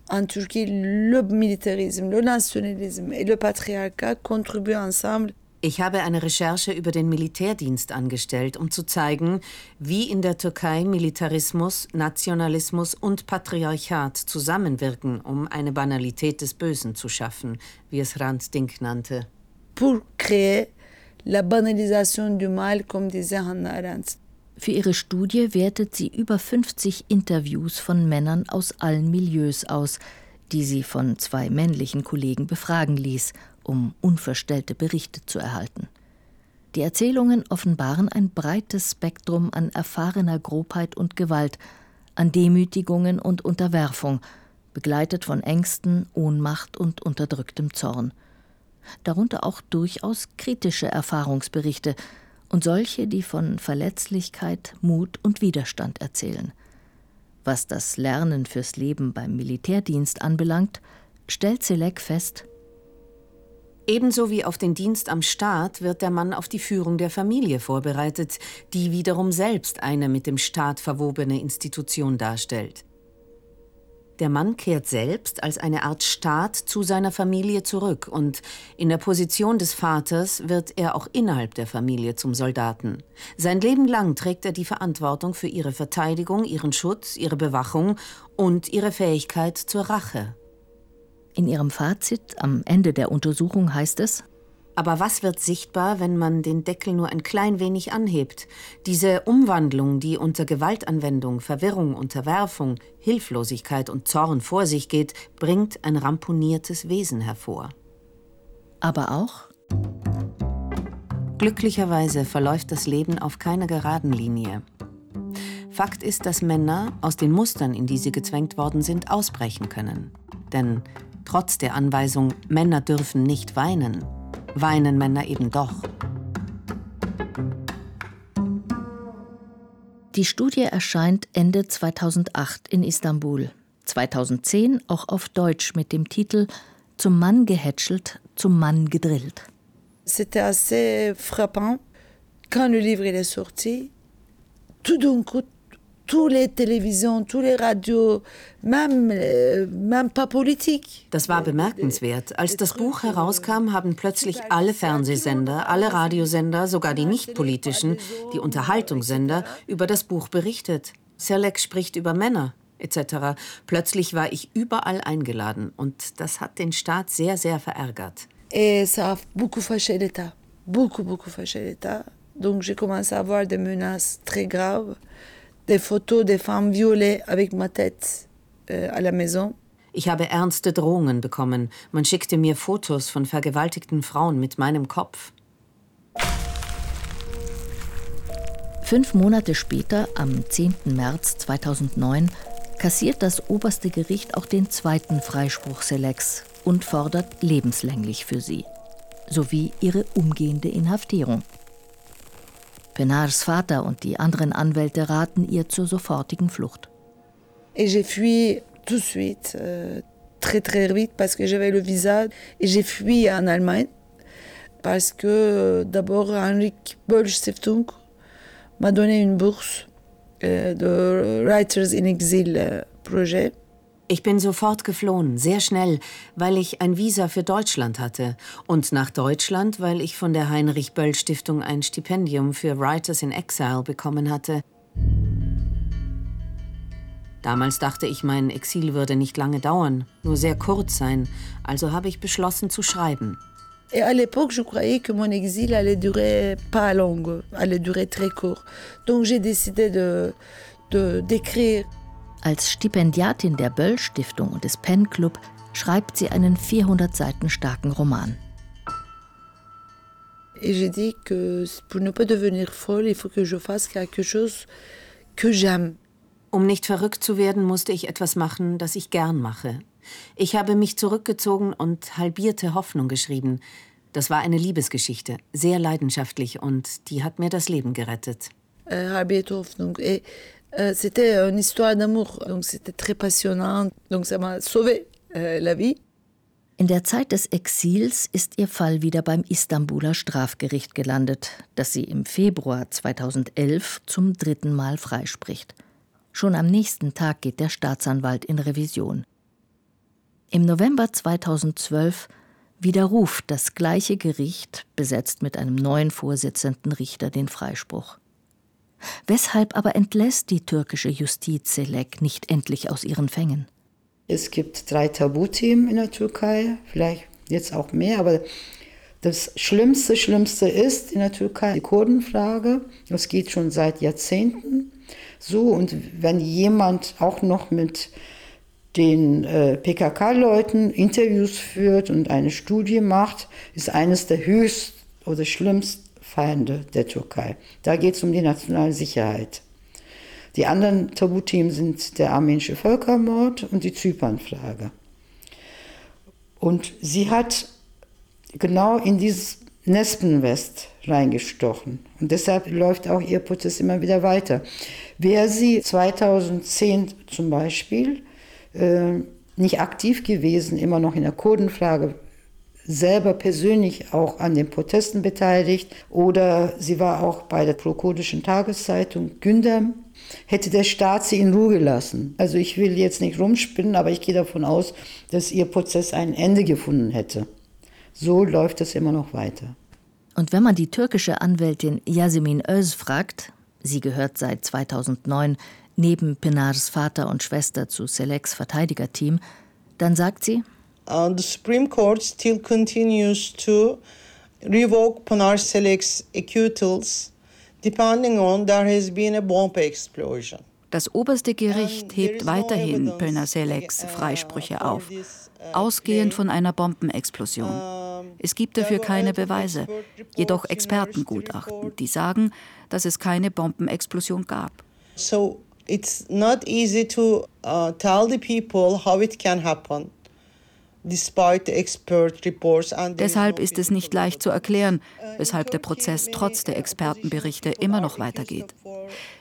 en Turquie le militarisme, le nationalisme et le patriarcat contribuent ensemble Ich habe eine Recherche über den Militärdienst angestellt, um zu zeigen, wie in der Türkei Militarismus, Nationalismus und Patriarchat zusammenwirken, um eine Banalität des Bösen zu schaffen, wie es Rand Dink nannte. Pour créer la banalisation du mal, comme disait Hannah Arendt. Für ihre Studie wertet sie über 50 Interviews von Männern aus allen Milieus aus, die sie von zwei männlichen Kollegen befragen ließ um unverstellte Berichte zu erhalten. Die Erzählungen offenbaren ein breites Spektrum an erfahrener Grobheit und Gewalt, an Demütigungen und Unterwerfung, begleitet von Ängsten, Ohnmacht und unterdrücktem Zorn. Darunter auch durchaus kritische Erfahrungsberichte und solche, die von Verletzlichkeit, Mut und Widerstand erzählen. Was das Lernen fürs Leben beim Militärdienst anbelangt, stellt Selek fest, Ebenso wie auf den Dienst am Staat wird der Mann auf die Führung der Familie vorbereitet, die wiederum selbst eine mit dem Staat verwobene Institution darstellt. Der Mann kehrt selbst als eine Art Staat zu seiner Familie zurück und in der Position des Vaters wird er auch innerhalb der Familie zum Soldaten. Sein Leben lang trägt er die Verantwortung für ihre Verteidigung, ihren Schutz, ihre Bewachung und ihre Fähigkeit zur Rache. In ihrem Fazit am Ende der Untersuchung heißt es, aber was wird sichtbar, wenn man den Deckel nur ein klein wenig anhebt? Diese Umwandlung, die unter Gewaltanwendung, Verwirrung, Unterwerfung, Hilflosigkeit und Zorn vor sich geht, bringt ein ramponiertes Wesen hervor. Aber auch? Glücklicherweise verläuft das Leben auf keiner geraden Linie. Fakt ist, dass Männer aus den Mustern, in die sie gezwängt worden sind, ausbrechen können. Denn Trotz der Anweisung, Männer dürfen nicht weinen, weinen Männer eben doch. Die Studie erscheint Ende 2008 in Istanbul, 2010 auch auf Deutsch mit dem Titel Zum Mann gehätschelt, zum Mann gedrillt. C'était assez frappant. Quand le livre est sorti, tout d'un coup, toutes les télévisions, toutes les radios, même, euh, même pas politique. Das war bemerkenswert. Als das Buch herauskam, haben plötzlich alle Fernsehsender, alle Radiosender, sogar die nicht-politischen, die Unterhaltungssender, über das Buch berichtet. Selek spricht über Männer etc. Plötzlich war ich überall eingeladen und das hat den Staat sehr, sehr verärgert. Et ça a beaucoup fâché l'État. Beaucoup, beaucoup fâché l'État. Donc j'ai commencé à avoir des menaces très graves des photos des femmes violées avec ma tête euh, à la maison. Ich habe ernste Drohungen bekommen. Man schickte mir Fotos von vergewaltigten Frauen mit meinem Kopf. Fünf Monate später, am 10. März 2009, kassiert das oberste Gericht auch den zweiten Freispruch Selex und fordert lebenslänglich für sie, sowie ihre umgehende Inhaftierung. Penars Vater und die anderen Anwälte raten ihr zur sofortigen Flucht. Et j'ai fui tout de suite, euh, très très vite parce que j'avais le visa et j'ai fui en Allemagne parce que d'abord Henrik Böll Stiftung m'a donné une bourse euh, de Writers in Exil euh, projet. Ich bin sofort geflohen, sehr schnell, weil ich ein Visa für Deutschland hatte. Und nach Deutschland, weil ich von der Heinrich Böll Stiftung ein Stipendium für Writers in Exile bekommen hatte. Damals dachte ich, mein Exil würde nicht lange dauern, nur sehr kurz sein, also habe ich beschlossen zu schreiben. Et à l'époque, je croyais que mon exil allait durer pas long, allait durer très court. Donc j'ai décidé de. Als Stipendiatin der Böll Stiftung und des Penn Club schreibt sie einen 400 Seiten starken Roman. Et j'ai dit que pour ne pas devenir folle, il faut que je fasse quelque chose que j'aime. Um nicht verrückt zu werden, musste ich etwas machen, das ich gern mache. Ich habe mich zurückgezogen und halbierte Hoffnung geschrieben. Das war eine Liebesgeschichte, sehr leidenschaftlich und die hat mir das Leben gerettet. Äh, halbierte Hoffnung. Et, äh, c'était une histoire d'amour, donc c'était très passionnant. Donc ça m'a sauvé äh, la vie. In der Zeit des Exils ist ihr Fall wieder beim Istanbuler Strafgericht gelandet, das sie im Februar 2011 zum dritten Mal freispricht. Schon am nächsten Tag geht der Staatsanwalt in Revision. Im November 2012 widerruft das gleiche Gericht, besetzt mit einem neuen Vorsitzenden Richter, den Freispruch. Weshalb aber entlässt die türkische Justiz Selek nicht endlich aus ihren Fängen? Es gibt drei Tabuthemen in der Türkei, vielleicht jetzt auch mehr, aber das Schlimmste, Schlimmste ist in der Türkei die Kurdenfrage. Das geht schon seit Jahrzehnten so. Und wenn jemand auch noch mit den äh, PKK-Leuten Interviews führt und eine Studie macht, ist eines der höchst oder schlimmsten Feinde der Türkei. Da geht es um die nationale Sicherheit. Die anderen Tabuthemen sind der armenische Völkermord und die Zypernfrage. Und sie hat genau in dieses Nespenwest reingestochen. Und deshalb läuft auch ihr Prozess immer wieder weiter. Wäre sie 2010 zum Beispiel äh, nicht aktiv gewesen, immer noch in der Kurdenfrage, selber persönlich auch an den Protesten beteiligt oder sie war auch bei der prokurdischen Tageszeitung Gündem, hätte der Staat sie in Ruhe gelassen. Also ich will jetzt nicht rumspinnen, aber ich gehe davon aus, dass ihr Prozess ein Ende gefunden hätte. So läuft es immer noch weiter. Und wenn man die türkische Anwältin Yasemin Öz fragt, sie gehört seit 2009 neben Penars Vater und Schwester zu Seleks Verteidigerteam, dann sagt sie, uh, the Supreme Court still continues to revoke Pinar Selek's acquittals depending on there has been a bomb explosion. Das oberste Gericht hebt weiterhin Pöner Seleks uh, Freisprüche auf, uh, ausgehend von einer Bombenexplosion. Es gibt dafür keine Beweise, jedoch Expertengutachten, die sagen, dass es keine Bombenexplosion gab. So it's not easy to uh, tell the people how it can happen. Deshalb ist es nicht leicht zu erklären, weshalb der Prozess trotz der Expertenberichte immer noch weitergeht.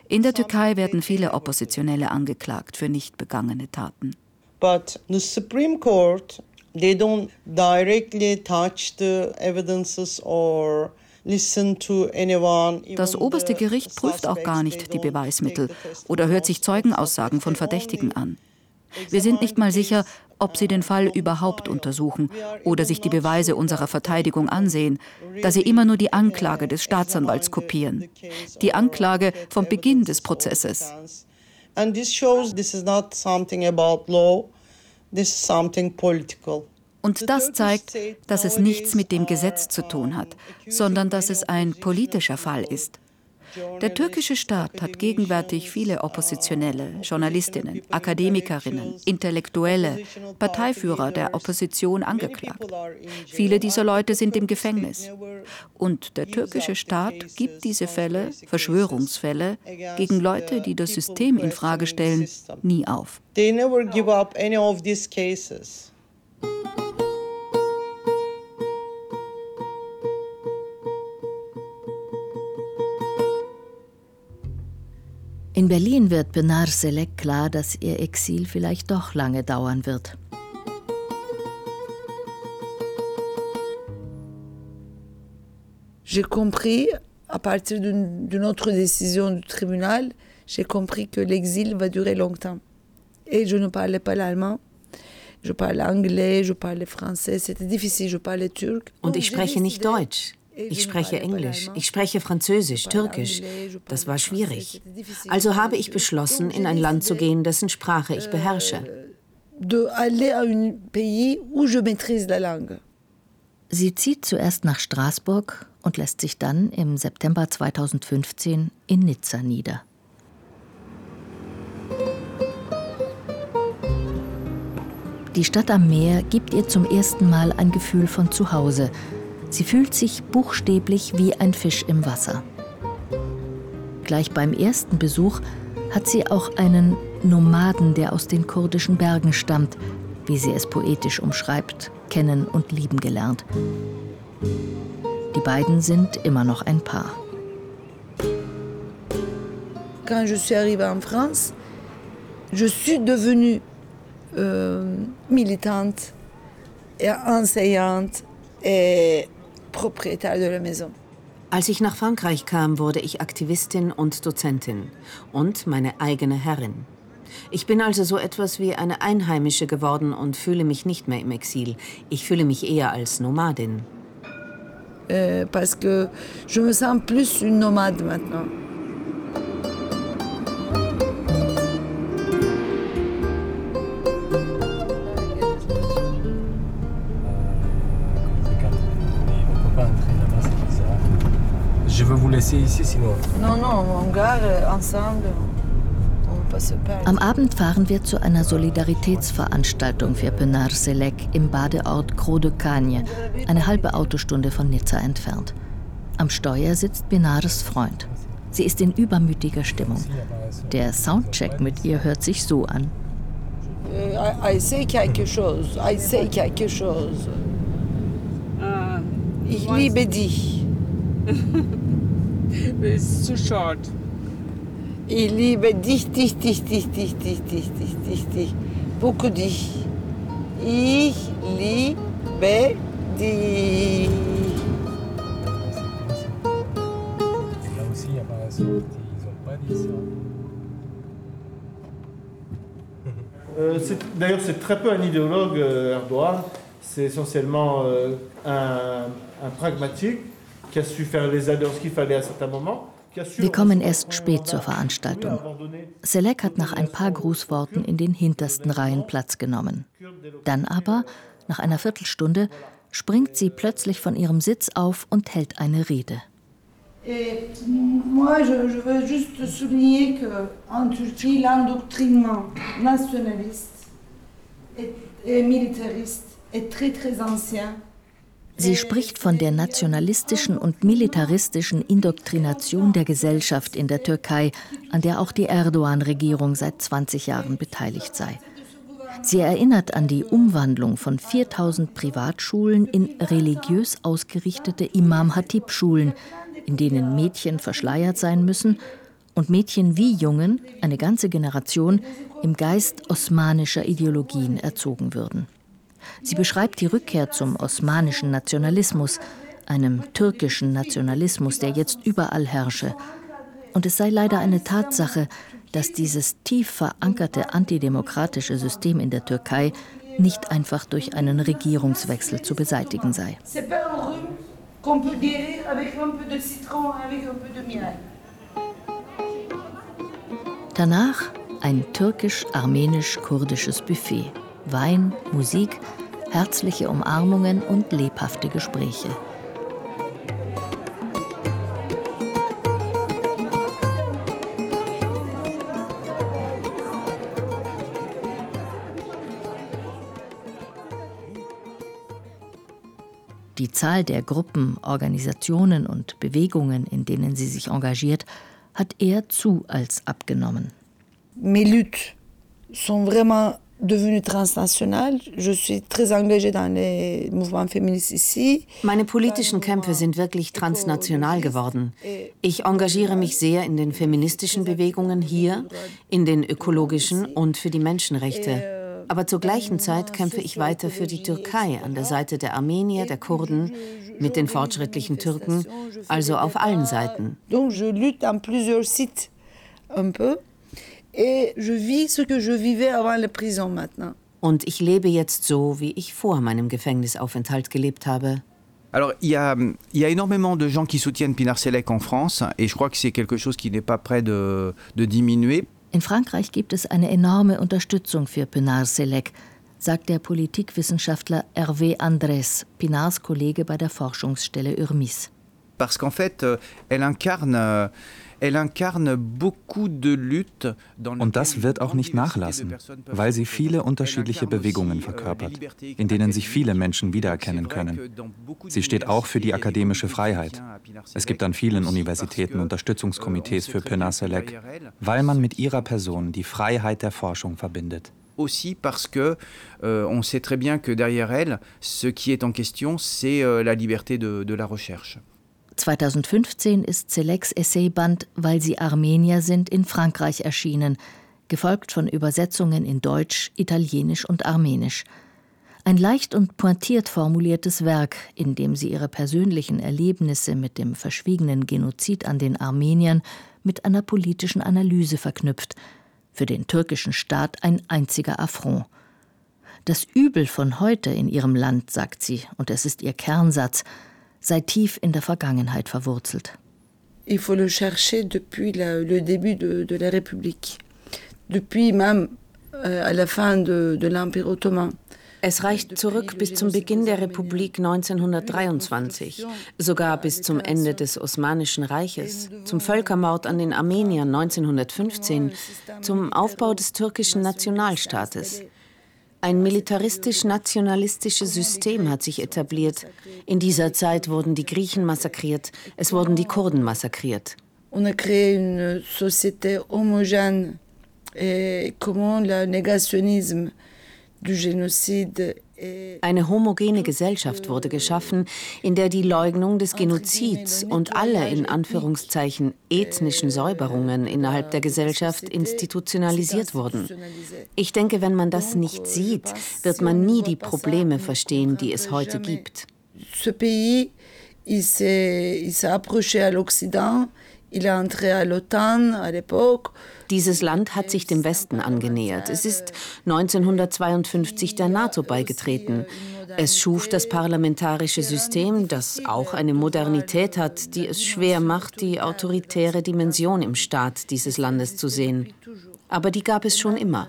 In der Türkei werden viele Oppositionelle angeklagt für nicht begangene Taten. But the Supreme Court, they don't directly touch the evidences or das oberste Gericht prüft auch gar nicht die Beweismittel oder hört sich Zeugenaussagen von Verdächtigen an. Wir sind nicht mal sicher, ob sie den Fall überhaupt untersuchen oder sich die Beweise unserer Verteidigung ansehen, da sie immer nur die Anklage des Staatsanwalts kopieren. Die Anklage vom Beginn des Prozesses. And this shows this is not something about law, this is something political. Und das zeigt, dass es nichts mit dem Gesetz zu tun hat, sondern dass es ein politischer Fall ist. Der türkische Staat hat gegenwärtig viele Oppositionelle, Journalistinnen, Akademikerinnen, Intellektuelle, Parteiführer der Opposition angeklagt. Viele dieser Leute sind im Gefängnis. Und der türkische Staat gibt diese Fälle, Verschwörungsfälle, gegen Leute, die das System in Frage stellen, nie auf. They never give up any of these cases. In Berlin wird Benar Selek klar, dass ihr Exil vielleicht doch lange dauern wird. J'ai compris à partir d'une autre décision du tribunal, j'ai compris que l'exil va durer longtemps. Et je ne parlais pas l'allemand. Je parlais anglais, je parlais français, c'était difficile, je parlais turc. Und ich spreche nicht Deutsch. Ich spreche Englisch, ich spreche Französisch, Türkisch. Das war schwierig. Also habe ich beschlossen, in ein Land zu gehen, dessen Sprache ich beherrsche. Sie zieht zuerst nach Straßburg und lässt sich dann im September 2015 in Nizza nieder. Die Stadt am Meer gibt ihr zum ersten Mal ein Gefühl von Zuhause. Sie fühlt sich buchstäblich wie ein Fisch im Wasser. Gleich beim ersten Besuch hat sie auch einen Nomaden, der aus den kurdischen Bergen stammt, wie sie es poetisch umschreibt, kennen und lieben gelernt. Die beiden sind immer noch ein Paar. Quand je suis arrivée en France, je suis devenue euh, militante enseignante et propriétaire de la maison. Als ich nach Frankreich kam, wurde ich Aktivistin und Dozentin und meine eigene Herrin. Ich bin also so etwas wie eine Einheimische geworden und fühle mich nicht mehr im Exil. Ich fühle mich eher als Nomadin. Euh, parce que je me sens plus une nomade maintenant. Laisser ici sinon. Non, non, on gare ensemble. Am Abend fahren wir zu einer Solidaritätsveranstaltung für Penar Selek im Badeort Cro de Cagne, eine halbe Autostunde von Nizza entfernt. Am Steuer sitzt Benares Freund. Sie ist in übermütiger Stimmung. Der Soundcheck mit ihr hört sich so an. I say quelque chose, I say quelque chose. Ich liebe dich. It's too short. Ich liebe dich, dich, dich, dich, dich, dich, dich, dich, dich, dich. Beaucoup dich. Ich liebe dich. Euh, D'ailleurs, c'est très peu un idéologue, euh, Erdogan. C'est essentiellement euh, un, un pragmatique qui a su faire les ce qu'il fallait à certains moments. Wir kommen erst spät zur Veranstaltung. Selek hat nach ein paar Grußworten in den hintersten Reihen Platz genommen. Dann aber, nach einer Viertelstunde, springt sie plötzlich von ihrem Sitz auf und hält eine Rede. et, et militariste est très très ancien. Sie spricht von der nationalistischen und militaristischen Indoktrination der Gesellschaft in der Türkei, an der auch die Erdogan-Regierung seit 20 Jahren beteiligt sei. Sie erinnert an die Umwandlung von 4000 Privatschulen in religiös ausgerichtete Imam-Hatib-Schulen, in denen Mädchen verschleiert sein müssen und Mädchen wie Jungen, eine ganze Generation, im Geist osmanischer Ideologien erzogen würden. Sie beschreibt die Rückkehr zum osmanischen Nationalismus, einem türkischen Nationalismus, der jetzt überall herrsche. Und es sei leider eine Tatsache, dass dieses tief verankerte antidemokratische System in der Türkei nicht einfach durch einen Regierungswechsel zu beseitigen sei. Danach ein türkisch-armenisch-kurdisches Buffet. Wein, Musik, herzliche Umarmungen und lebhafte Gespräche. Die Zahl der Gruppen, Organisationen und Bewegungen, in denen sie sich engagiert, hat eher zu als abgenommen. Mes luttes sont vraiment devenue transnationale. Je suis très engagée dans les mouvements féministes ici. Meine politischen Kämpfe sind wirklich transnational geworden. Ich engagiere mich sehr in den feministischen Bewegungen hier, in den ökologischen und für die Menschenrechte. Aber zur gleichen Zeit kämpfe ich weiter für die Türkei an der Seite der Armenier, der Kurden, mit den fortschrittlichen Türken, also auf allen Seiten. Donc je lutte en plusieurs sites un peu Und ich lebe jetzt so, wie ich vor meinem Gefängnisaufenthalt gelebt habe. Alors, il y, a, il y a énormément de gens qui soutiennent Pinar Selek en France et je crois que c'est quelque chose qui n'est pas prêt de, de diminuer. In Frankreich gibt es eine enorme Unterstützung für Pinar Selek, sagt der Politikwissenschaftler Hervé Andrés, Pinars Kollege bei der Forschungsstelle Urmis. Parce qu'en fait, euh, elle incarne. euh, Und das wird auch nicht nachlassen, weil sie viele unterschiedliche Bewegungen verkörpert, in denen sich viele Menschen wiedererkennen können. Sie steht auch für die akademische Freiheit. Es gibt an vielen Universitäten Unterstützungskomitees für Pinar Selek, weil man mit ihrer Person die Freiheit der Forschung verbindet. aussi parce que euh, on sait très bien que derrière elle, ce qui est en question, c'est euh, la liberté de, de la recherche. 2015 ist Seleks Essayband Weil sie Armenier sind in Frankreich erschienen, gefolgt von Übersetzungen in Deutsch, Italienisch und Armenisch. Ein leicht und pointiert formuliertes Werk, in dem sie ihre persönlichen Erlebnisse mit dem verschwiegenen Genozid an den Armeniern mit einer politischen Analyse verknüpft. Für den türkischen Staat ein einziger Affront. Das Übel von heute in ihrem Land, sagt sie, und es ist ihr Kernsatz, sei tief in der Vergangenheit verwurzelt. Il faut le chercher depuis la- le début de, de la République, depuis même euh, à la fin de, de l'Empire ottoman. Es reicht zurück bis zum Beginn der Republik 1923, sogar bis zum Ende des Osmanischen Reiches, zum Völkermord an den Armeniern 1915, zum Aufbau des türkischen Nationalstaates. Ein militaristisch-nationalistisches System hat sich etabliert. In dieser Zeit wurden die Griechen massakriert, es wurden die Kurden massakriert. On a créé une société homogène et comment le négationnisme du génocide Eine homogene Gesellschaft wurde geschaffen, in der die Leugnung des Genozids und alle in Anführungszeichen ethnischen Säuberungen innerhalb der Gesellschaft institutionalisiert wurden. Ich denke, wenn man das nicht sieht, wird man nie die Probleme verstehen, die es heute gibt. ce pays, il s'est approché à l'Occident, il est entré à l'OTAN à l'époque. Dieses Land hat sich dem Westen angenähert. Es ist 1952 der NATO beigetreten. Es schuf das parlamentarische System, das auch eine Modernität hat, die es schwer macht, die autoritäre Dimension im Staat dieses Landes zu sehen. Aber die gab es schon immer.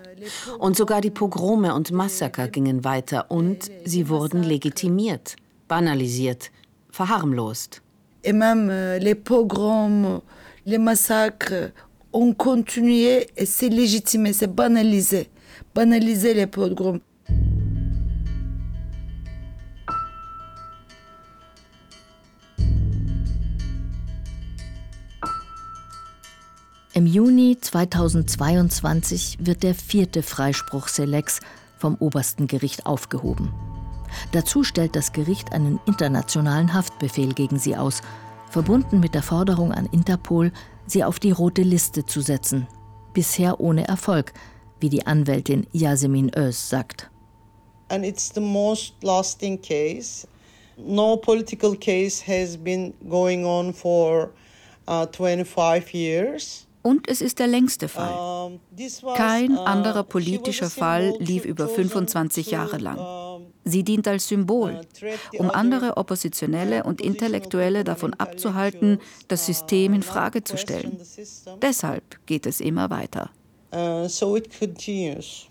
Und sogar die Pogrome und Massaker gingen weiter und sie wurden legitimiert, banalisiert, verharmlost. Et même les pogroms, les massacres ont continué et c'est légitimé, c'est banalisé. Banaliser les pogroms. Im Juni 2022 wird der vierte Freispruch Selex vom obersten Gericht aufgehoben. Dazu stellt das Gericht einen internationalen Haftbefehl gegen sie aus, verbunden mit der Forderung an Interpol, sie auf die rote Liste zu setzen. Bisher ohne Erfolg, wie die Anwältin Yasemin Öz sagt. And it's the most lasting case. No political case has been going on for uh, 25 years. Und es ist der längste Fall. Was, Kein uh, anderer politischer Fall lief über chosen 25 to, Jahre lang. um, Sie dient als Symbol, the um andere Oppositionelle und Intellektuelle davon abzuhalten, das System in Frage zu stellen. Deshalb geht es immer weiter. So it continues.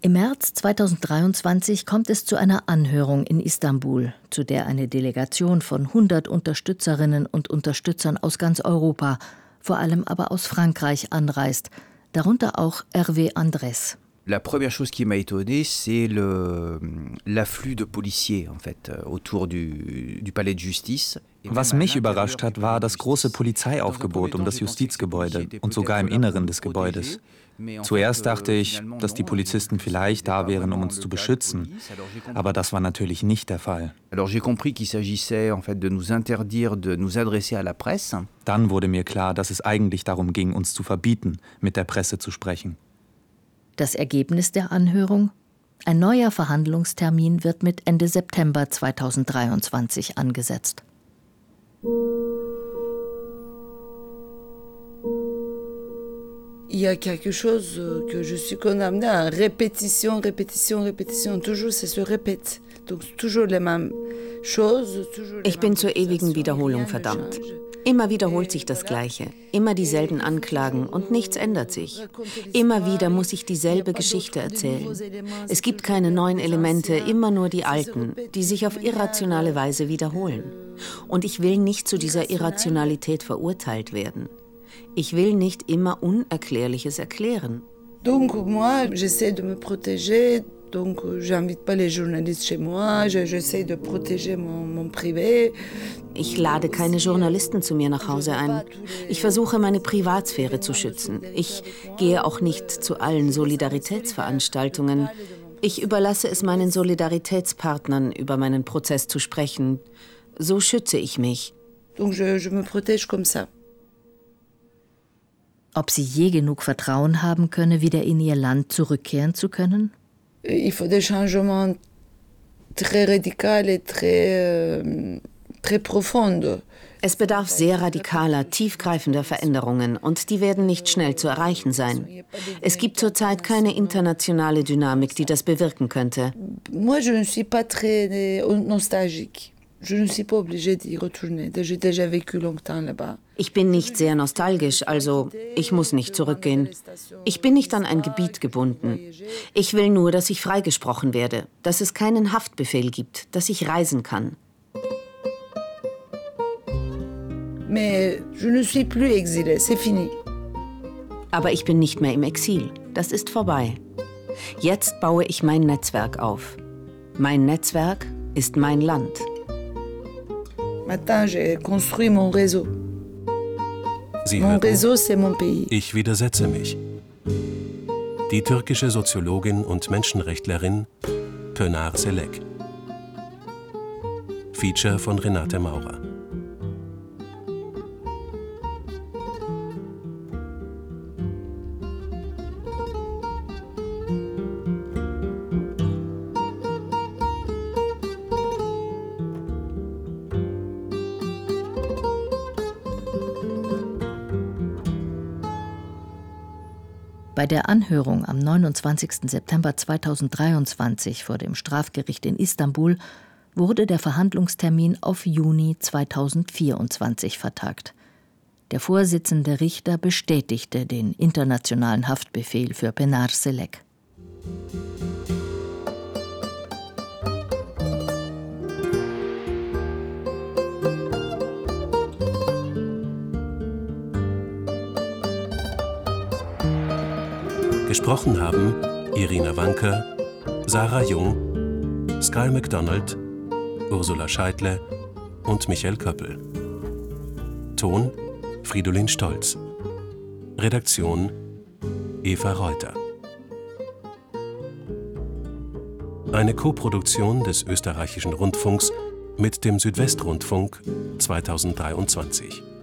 Im März 2023 kommt es zu einer Anhörung in Istanbul, zu der eine Delegation von 100 Unterstützerinnen und Unterstützern aus ganz Europa, vor allem aber aus Frankreich, anreist, darunter auch Hervé Andrés. La première chose qui m'a étonné, c'est le- l'afflux de policiers en fait euh, autour du, du palais de justice. Was mich überrascht hat, war das große Polizeiaufgebot um das Justizgebäude und sogar im Inneren des Gebäudes. Zuerst dachte ich, dass die Polizisten vielleicht da wären, um uns zu beschützen, aber das war natürlich nicht der Fall. Dann wurde mir klar, dass es eigentlich darum ging, uns zu verbieten, mit der Presse zu sprechen. Das Ergebnis der Anhörung? Ein neuer Verhandlungstermin wird mit Ende September 2023 angesetzt. Il y a quelque chose que je suis condamnée à répétition, répétition, répétition. Toujours, ça se répète. Donc, toujours les mêmes choses. Ich bin zur ewigen Wiederholung verdammt. Immer wiederholt sich das Gleiche, immer dieselben Anklagen und nichts ändert sich. Immer wieder muss ich dieselbe Geschichte erzählen. Es gibt keine neuen Elemente, immer nur die alten, die sich auf irrationale Weise wiederholen. Und ich will nicht zu dieser Irrationalität verurteilt werden. Ich will nicht immer Unerklärliches erklären. Donc moi, j'essaie de me protéger. Donc j'invite pas les journalistes chez moi. J'essaie de protéger mon, mon privé. Ich lade keine Journalisten zu mir nach Hause ein. Ich versuche, meine Privatsphäre zu schützen. Ich gehe auch nicht zu allen Solidaritätsveranstaltungen. Ich überlasse es meinen Solidaritätspartnern, über meinen Prozess zu sprechen. So schütze ich mich. Donc je, je me protège comme ça. Ob sie je genug Vertrauen haben könne, wieder in ihr Land zurückkehren zu können? Il faut des changements très radicaux et très, euh, très profonds. Es bedarf sehr radikaler, tiefgreifender Veränderungen und die werden nicht schnell zu erreichen sein. Es gibt zurzeit keine internationale Dynamik, die das bewirken könnte. Moi, je ne suis pas très nostalgique. Ne. Ich bin nicht sehr nostalgisch, also ich muss nicht zurückgehen. Ich bin nicht an ein Gebiet gebunden. Ich will nur, dass ich freigesprochen werde, dass es keinen Haftbefehl gibt, dass ich reisen kann. Mais je ne suis plus exilée, c'est fini. Aber ich bin nicht mehr im Exil. Das ist vorbei. Jetzt baue ich mein Netzwerk auf. Mein Netzwerk ist mein Land. Maintenant, j'ai construit mon réseau. Sie Mon réseau, c'est mon pays. Ich widersetze mich. Die türkische Soziologin und Menschenrechtlerin Pönar Selek. Feature von Renate Maurer. Bei der Anhörung am 29. September 2023 vor dem Strafgericht in Istanbul wurde der Verhandlungstermin auf Juni 2024 vertagt. Der Vorsitzende Richter bestätigte den internationalen Haftbefehl für Penar Selek. Gesprochen haben Irina Wanker, Sarah Jung, Sky MacDonald, Ursula Scheidle und Michael Köppel. Ton Fridolin Stolz. Redaktion Eva Reuter. Eine Koproduktion des österreichischen Rundfunks mit dem Südwestrundfunk 2023.